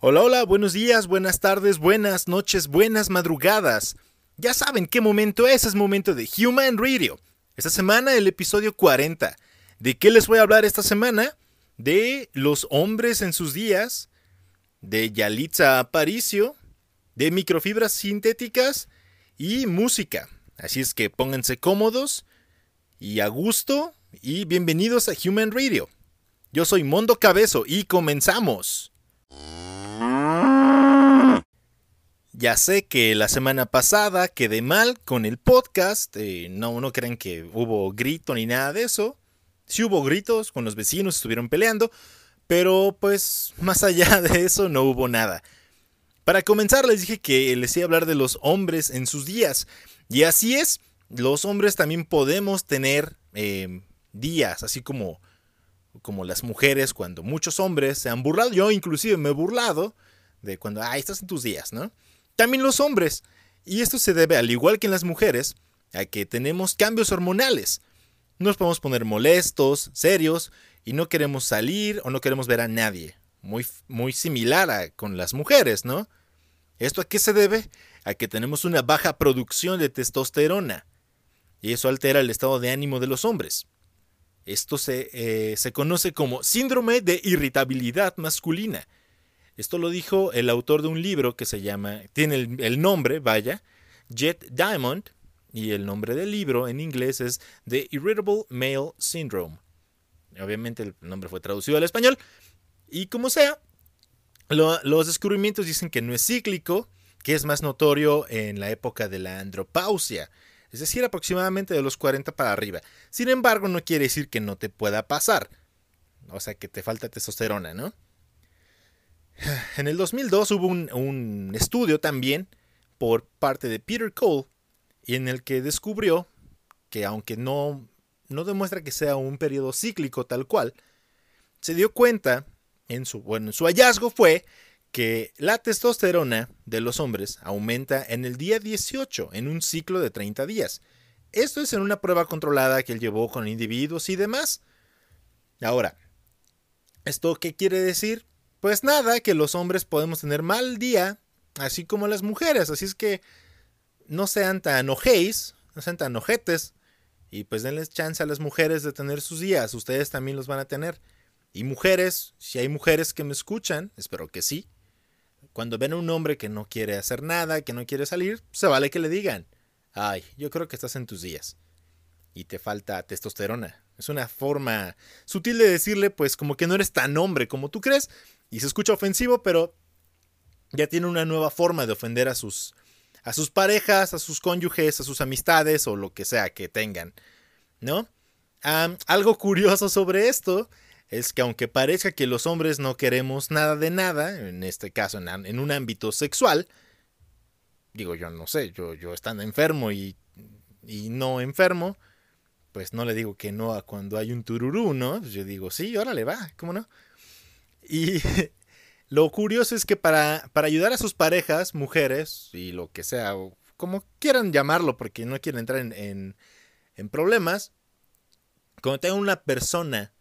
Hola, hola, buenos días, buenas tardes, buenas noches, buenas madrugadas. Ya saben qué momento es, es momento de Human Radio. Esta semana el episodio 40. ¿De qué les voy a hablar esta semana? De los hombres en sus días, de Yalitza Aparicio, de microfibras sintéticas y música. Así es que pónganse cómodos y a gusto y bienvenidos a Human Radio. Yo soy Mondo Cabezo y comenzamos. Ya sé que la semana pasada quedé mal con el podcast, eh, no, no crean que hubo grito ni nada de eso. Sí hubo gritos, con los vecinos estuvieron peleando, pero pues más allá de eso no hubo nada. Para comenzar les dije que les iba a hablar de los hombres en sus días. Y así es, los hombres también podemos tener eh, días, así como, como las mujeres, cuando muchos hombres se han burlado. Yo inclusive me he burlado de cuando, ah, estás en tus días, ¿no? También los hombres. Y esto se debe, al igual que en las mujeres, a que tenemos cambios hormonales. Nos podemos poner molestos, serios, y no queremos salir o no queremos ver a nadie. Muy, muy similar a, con las mujeres, ¿no? ¿Esto a qué se debe? A que tenemos una baja producción de testosterona. Y eso altera el estado de ánimo de los hombres. Esto se, eh, se conoce como síndrome de irritabilidad masculina esto lo dijo el autor de un libro que se llama, tiene el, nombre, vaya, Jet Diamond, y el nombre del libro en inglés es The Irritable Male Syndrome. Obviamente el nombre fue traducido al español. Y como sea, los descubrimientos dicen que no es cíclico, que es más notorio en la época de la andropausia, es decir, aproximadamente de los 40 para arriba. Sin embargo, no quiere decir que no te pueda pasar. O sea, que te falta testosterona, ¿no? En el 2002 hubo un, estudio también por parte de Peter Cole y en el que descubrió que aunque no, no demuestra que sea un periodo cíclico tal cual, se dio cuenta, en su, bueno, su hallazgo fue que la testosterona de los hombres aumenta en el día 18 en un ciclo de 30 días. Esto es en una prueba controlada que él llevó con individuos y demás. Ahora, ¿esto qué quiere decir? Pues nada, que los hombres podemos tener mal día, así como las mujeres. Así es que no sean tan ojéis, no sean tan ojetes. Y pues denles chance a las mujeres de tener sus días. Ustedes también los van a tener. Y mujeres, si hay mujeres que me escuchan, espero que sí. Cuando ven a un hombre que no quiere hacer nada, que no quiere salir, se vale que le digan, ay, yo creo que estás en tus días. Y te falta testosterona. Es una forma sutil de decirle, pues como que no eres tan hombre como tú crees, y se escucha ofensivo, pero ya tiene una nueva forma de ofender a sus, a sus parejas, a sus cónyuges, a sus amistades o lo que sea que tengan, ¿no? algo curioso sobre esto es que aunque parezca que los hombres no queremos nada de nada, en este caso en, un ámbito sexual, digo yo no sé, yo, yo estando enfermo y, y no enfermo, pues no le digo que no a cuando hay un tururú, ¿no? Yo digo, sí, órale, va, ¿cómo no? Y lo curioso es que para, para ayudar a sus parejas, mujeres y lo que sea, o como quieran llamarlo, porque no quieren entrar en, en, problemas, cuando tenga una persona,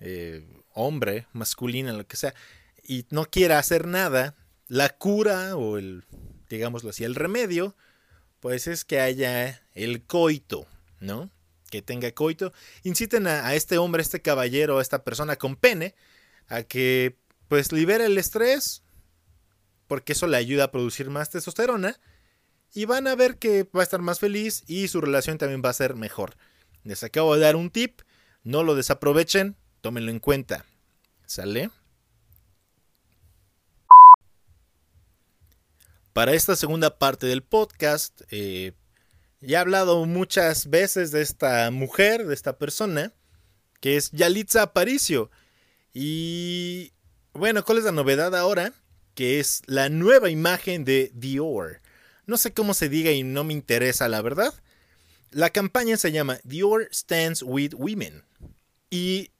eh, hombre, masculina, lo que sea, y no quiera hacer nada, la cura o el, digámoslo así, el remedio, pues es que haya el coito, ¿no? Que tenga coito. Inciten a, a este hombre, a este caballero, a esta persona con pene, a que pues libere el estrés, porque eso le ayuda a producir más testosterona, y van a ver que va a estar más feliz y su relación también va a ser mejor. Les acabo de dar un tip, no lo desaprovechen, tómenlo en cuenta. ¿Sale? Para esta segunda parte del podcast, eh, ya he hablado muchas veces de esta mujer, de esta persona, que es Yalitza Aparicio. Y bueno, ¿cuál es la novedad ahora? Que es la nueva imagen de Dior. No sé cómo se diga y no me interesa, la verdad. La campaña se llama Dior Stands with Women. Y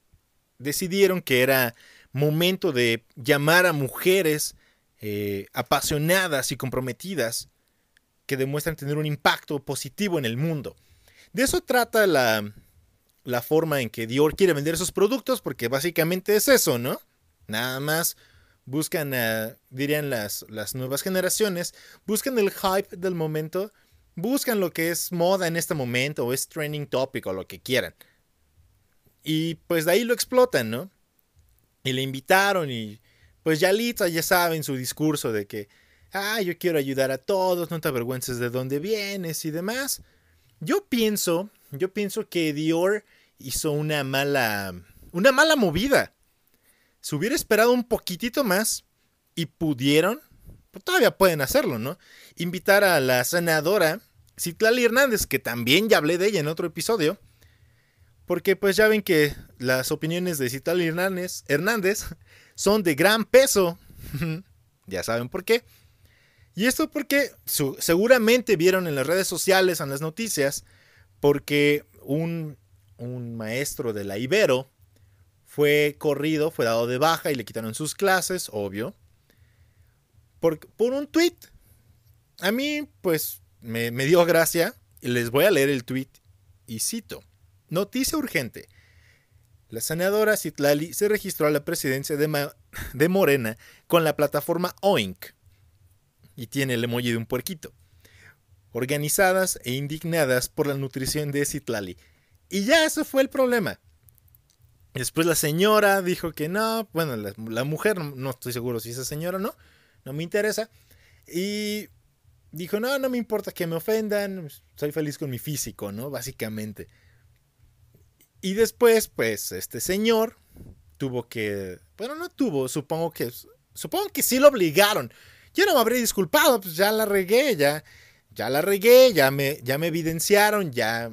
decidieron que era momento de llamar a mujeres eh, apasionadas y comprometidas que demuestran tener un impacto positivo en el mundo. De eso trata la, la forma en que Dior quiere vender sus productos, porque básicamente es eso, ¿no? Nada más buscan, dirían las, las nuevas generaciones, buscan el hype del momento, buscan lo que es moda en este momento o es trending topic o lo que quieran. Y pues de ahí lo explotan, ¿no? Y le invitaron y pues Yalitza ya sabe en su discurso de que, ah, yo quiero ayudar a todos, no te avergüences de dónde vienes y demás. Yo pienso, yo pienso que Dior hizo una mala, una mala movida. Se hubiera esperado un poquitito más y pudieron, pues todavía pueden hacerlo, ¿no? Invitar a la senadora Citlali Hernández, que también ya hablé de ella en otro episodio, porque pues ya ven que las opiniones de Citlali Hernández, Hernández son de gran peso. ya saben por qué. Y esto porque seguramente vieron en las redes sociales, en las noticias, porque un, un maestro de la Ibero fue corrido, fue dado de baja y le quitaron sus clases, obvio, por, por un tweet. A mí, pues, me, me dio gracia y les voy a leer el tweet y cito. Noticia urgente. La senadora Citlali se registró a la presidencia de, Morena con la plataforma OINC y tiene el emoji de un puerquito. Organizadas e indignadas por la nutrición de Citlali. Y ya eso fue el problema. Después la señora dijo que no, bueno, la, mujer, no, estoy seguro si es esa señora o no, no me interesa. Y dijo, no, no me importa que me ofendan, soy feliz con mi físico, ¿no? Básicamente. Y después, pues, este señor tuvo que. Bueno, no tuvo, supongo que. Supongo que sí lo obligaron. Yo no me habría disculpado, pues ya la regué, ya. Ya la regué, ya me, ya me evidenciaron, ya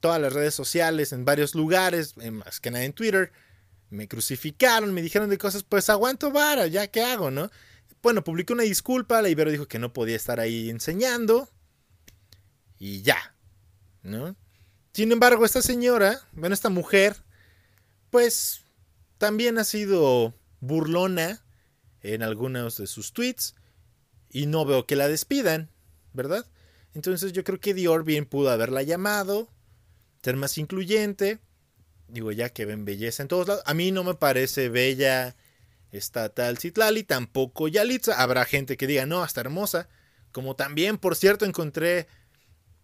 todas las redes sociales, en varios lugares, más que nada en Twitter, me crucificaron, me dijeron de cosas, pues aguanto vara, ya qué hago, ¿no? Bueno, publiqué una disculpa, la Ibero dijo que no podía estar ahí enseñando. Y ya, ¿no? Sin embargo, esta señora, bueno, esta mujer, pues también ha sido burlona en algunos de sus tweets y no veo que la despidan, ¿verdad? Entonces yo creo que Dior bien pudo haberla llamado, ser más incluyente. Digo, ya que ven belleza en todos lados. A mí no me parece bella esta tal Citlali, tampoco Yalitza. Habrá gente que diga, no, hasta hermosa. Como también, por cierto, encontré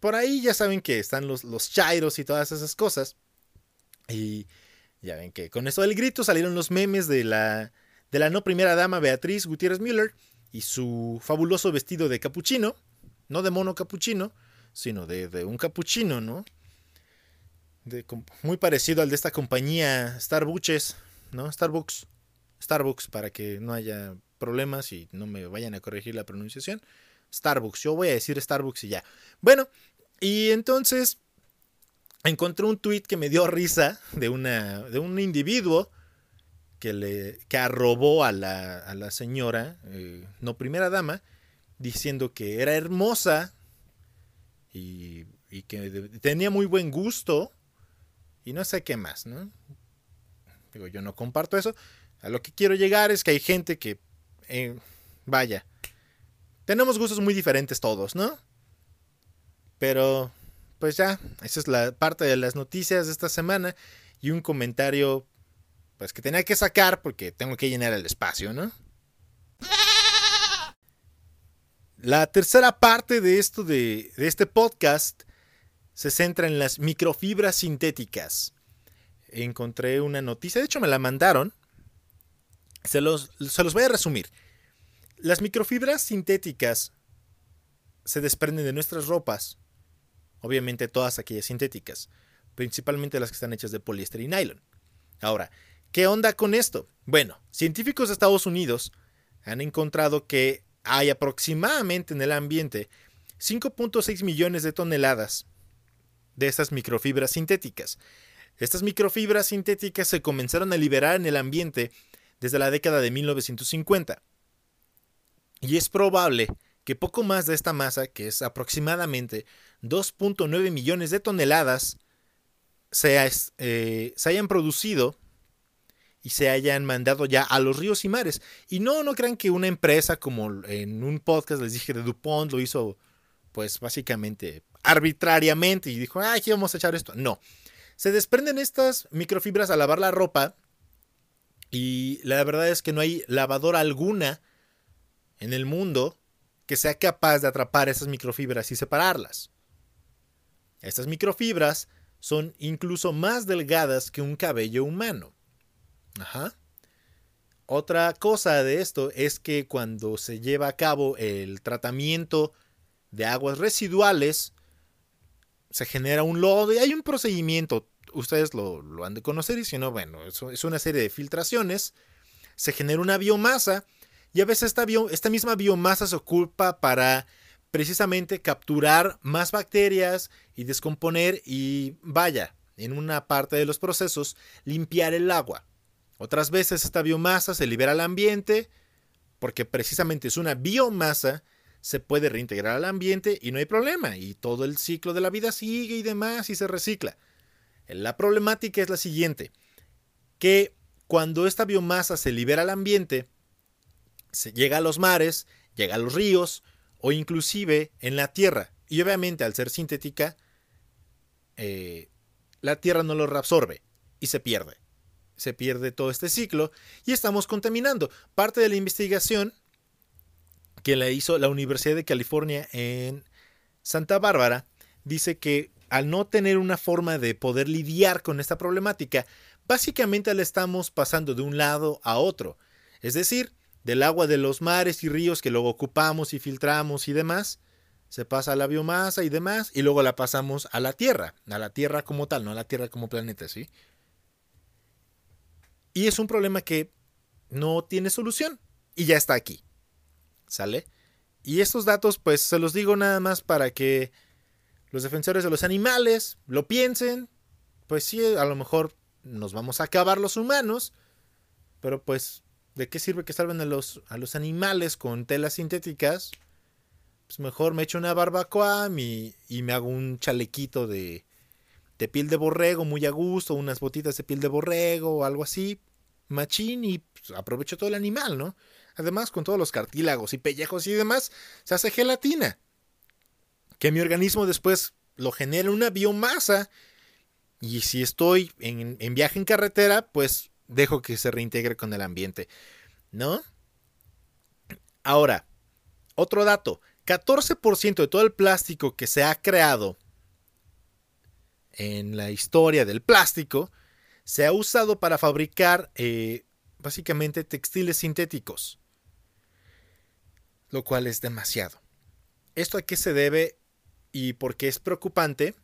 por ahí ya saben que están los, los chairos y todas esas cosas. Y ya ven que con eso del grito salieron los memes de la, de la no primera dama Beatriz Gutiérrez Müller y su fabuloso vestido de capuchino. No de mono capuchino, sino de, un capuchino, ¿no? Muy parecido al de esta compañía Starbucks, ¿no? Starbucks. Starbucks, para que no haya problemas y no me vayan a corregir la pronunciación. Starbucks, yo voy a decir Starbucks y ya. Bueno, y entonces encontré un tweet que me dio risa de, una, de un individuo que, le, que arrobó a la, a la señora, eh, no primera dama, diciendo que era hermosa y, que tenía muy buen gusto y no sé qué más, ¿no? Digo, yo no comparto eso. A lo que quiero llegar es que hay gente que, eh, vaya, tenemos gustos muy diferentes todos, ¿no? Pero, pues ya, esa es la parte de las noticias de esta semana y un comentario, pues que tenía que sacar porque tengo que llenar el espacio, ¿no? La tercera parte de esto de, de este podcast se centra en las microfibras sintéticas. Encontré una noticia, de hecho me la mandaron. Se los, se los voy a resumir. Las microfibras sintéticas se desprenden de nuestras ropas Obviamente todas aquellas sintéticas, principalmente las que están hechas de poliéster y nylon. Ahora, ¿qué onda con esto? Bueno, científicos de Estados Unidos han encontrado que hay aproximadamente en el ambiente 5.6 millones de toneladas de estas microfibras sintéticas. Estas microfibras sintéticas se comenzaron a liberar en el ambiente desde la década de 1950. Y es probable que poco más de esta masa, que es aproximadamente 2.9 millones de toneladas eh, se, hayan producido y se hayan mandado ya a los ríos y mares. Y no, no crean que una empresa como en un podcast les dije de DuPont lo hizo pues básicamente arbitrariamente y dijo, ah, aquí vamos a echar esto. No, se desprenden estas microfibras a lavar la ropa Y la verdad es que no hay lavadora alguna en el mundo que sea capaz de atrapar esas microfibras y separarlas. Estas microfibras son incluso más delgadas que un cabello humano. Ajá. Otra cosa de esto es que cuando se lleva a cabo el tratamiento de aguas residuales, se genera un lodo y hay un procedimiento, ustedes lo, han de conocer y si no, bueno, es una serie de filtraciones, se genera una biomasa y a veces esta, esta misma biomasa se ocupa para precisamente capturar más bacterias y descomponer y vaya, en una parte de los procesos, limpiar el agua. Otras veces esta biomasa se libera al ambiente porque precisamente es una biomasa, se puede reintegrar al ambiente y no hay problema y todo el ciclo de la vida sigue y demás y se recicla. La problemática es la siguiente, que cuando esta biomasa se libera al ambiente, se llega a los mares, llega a los ríos o inclusive en la tierra. Y obviamente al ser sintética, eh, la tierra no lo reabsorbe y se pierde se pierde todo este ciclo y estamos contaminando. Parte de la investigación que la hizo la Universidad de California en Santa Bárbara dice que al no tener una forma de poder lidiar con esta problemática, básicamente la estamos pasando de un lado a otro. Es decir, del agua de los mares y ríos que luego ocupamos y filtramos y demás, se pasa a la biomasa y demás, y luego la pasamos a la Tierra, a la Tierra como tal, no a la Tierra como planeta, ¿sí? Y es un problema que no tiene solución y ya está aquí. ¿Sale? Y estos datos pues se los digo nada más para que los defensores de los animales lo piensen. Pues sí, a lo mejor nos vamos a acabar los humanos, pero pues ¿de qué sirve que salven a los, a los animales con telas sintéticas? Pues mejor me echo una barbacoa y, y me hago un chalequito de, de piel de borrego muy a gusto, unas botitas de piel de borrego o algo así, machín y pues, aprovecho todo el animal, ¿no? Además, con todos los cartílagos y pellejos y demás, se hace gelatina. Que mi organismo después lo genera una biomasa. Y si estoy en, viaje en carretera, pues dejo que se reintegre con el ambiente. ¿No? Ahora, otro dato. 14% de todo el plástico que se ha creado en la historia del plástico se ha usado para fabricar eh, básicamente textiles sintéticos, lo cual es demasiado. ¿Esto a qué se debe y por qué es preocupante?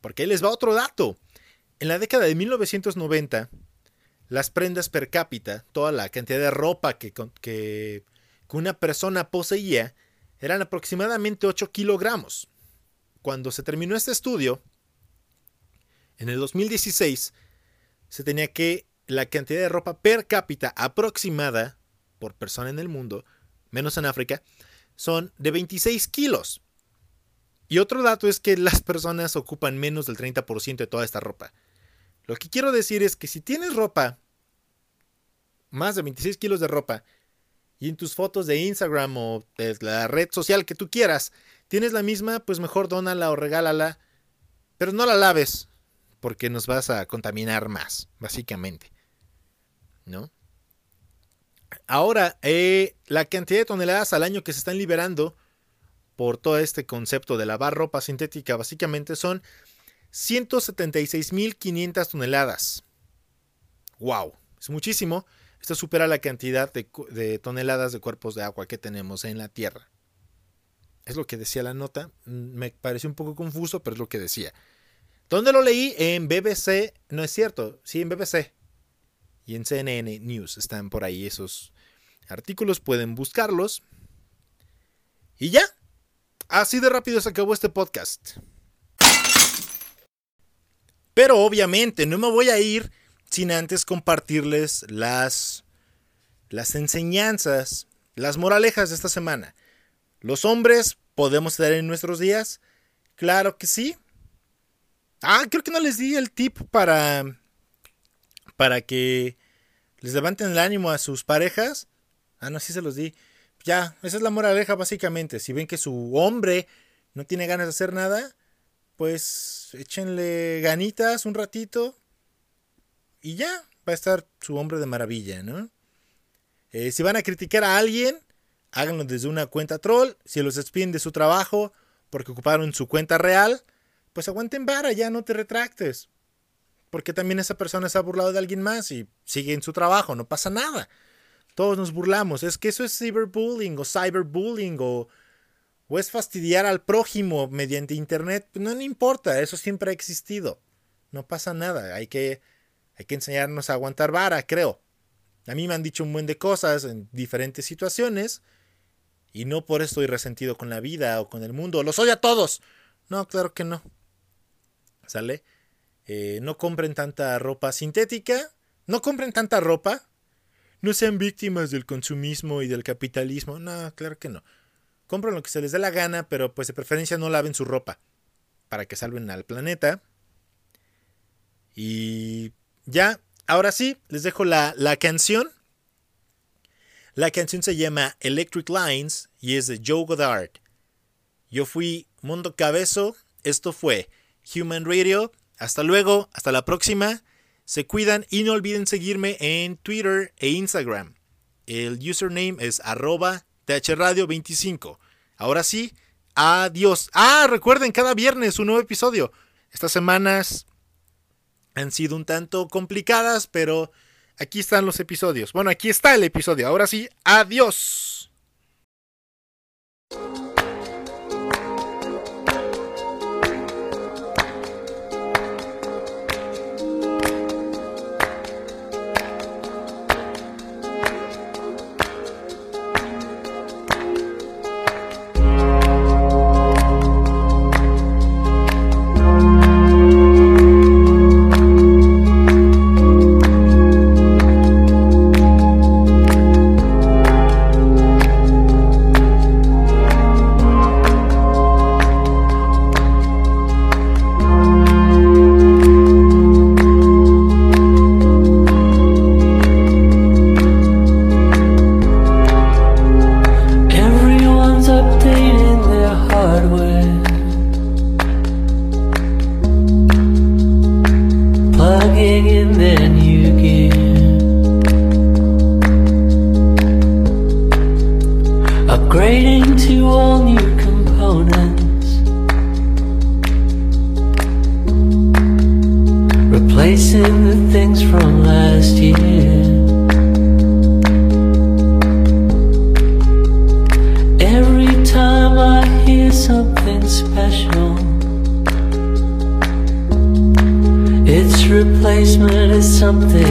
Porque ahí les va otro dato. En la década de 1990, las prendas per cápita, toda la cantidad de ropa que, que, una persona poseía, eran aproximadamente 8 kilogramos. Cuando se terminó este estudio, en el 2016, se tenía que la cantidad de ropa per cápita aproximada por persona en el mundo, menos en África, son de 26 kilos. Y otro dato es que las personas ocupan menos del 30% de toda esta ropa. Lo que quiero decir es que si tienes ropa, más de 26 kilos de ropa, y en tus fotos de Instagram o de la red social que tú quieras, tienes la misma, pues mejor dónala o regálala, pero no la laves, porque nos vas a contaminar más, básicamente. ¿No? Ahora, eh, la cantidad de toneladas al año que se están liberando por todo este concepto de lavar ropa sintética, básicamente son 176.500 toneladas. ¡Wow! Es muchísimo. Esto supera la cantidad de, de, toneladas de cuerpos de agua que tenemos en la Tierra. Es lo que decía la nota. Mm, me pareció un poco confuso, pero es lo que decía. ¿Dónde lo leí? En BBC. No es cierto. Sí, en BBC. Y en CNN News están por ahí esos artículos. Pueden buscarlos. Y ya. Así de rápido se acabó este podcast. Pero obviamente no me voy a ir sin antes compartirles las, las enseñanzas, las moralejas de esta semana. ¿Los hombres podemos estar en nuestros días? Claro que sí. Ah, creo que no les di el tip para. Para que les levanten el ánimo a sus parejas. Ah, no, sí se los di. Ya, esa es la moraleja básicamente. Si ven que su hombre no tiene ganas de hacer nada, pues échenle ganitas un ratito. Y ya, va a estar su hombre de maravilla, ¿no? Eh, si van a criticar a alguien, háganlo desde una cuenta troll. Si los despiden de su trabajo porque ocuparon su cuenta real, pues aguanten vara, ya no te retractes. Porque también esa persona se ha burlado de alguien más y sigue en su trabajo, no pasa nada. Todos nos burlamos. Es que eso es cyberbullying o cyberbullying o, o es fastidiar al prójimo mediante internet. No, no importa, eso siempre ha existido. No pasa nada. Hay que, hay que enseñarnos a aguantar vara, creo. A mí me han dicho un buen de cosas en diferentes situaciones y no por eso estoy resentido con la vida o con el mundo. ¡Los odio a todos! No, claro que no. ¿Sale? Eh, no compren tanta ropa sintética. No compren tanta ropa. No sean víctimas del consumismo y del capitalismo. No, claro que no. Compren lo que se les dé la gana, pero pues de preferencia no laven su ropa. Para que salven al planeta. Y ya, ahora sí, les dejo la, la canción. La canción se llama Electric Lines y es de Joe Goddard. Yo fui Mundo Cabezo. Esto fue Human Radio. Hasta luego, hasta la próxima. Se cuidan y no olviden seguirme en Twitter e Instagram. El username es arroba thradio25. Ahora sí, adiós. Ah, recuerden, cada viernes un nuevo episodio. Estas semanas han sido un tanto complicadas, pero aquí están los episodios. Bueno, aquí está el episodio. Ahora sí, adiós. Replacing the things from last year. Every time I hear something special, its replacement is something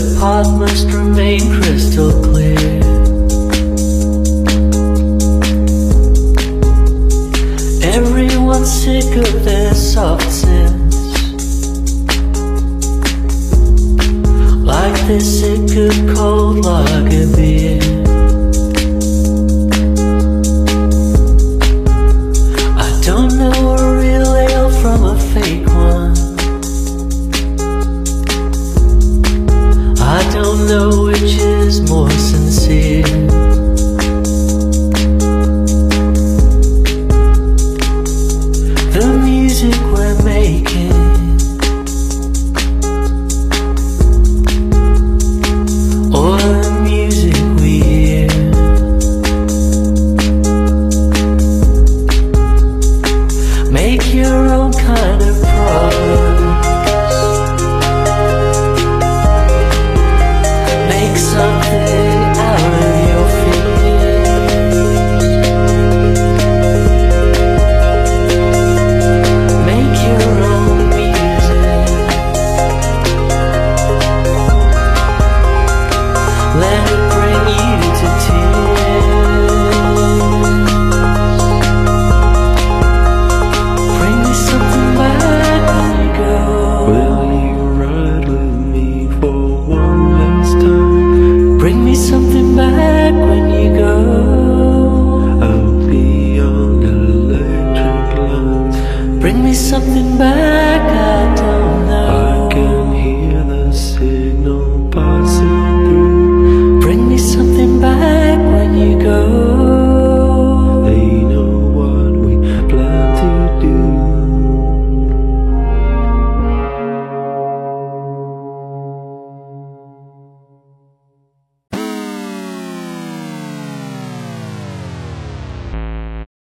The path must remain crystal clear. Everyone's sick of their soft sins. Like this sick of cold lager beer.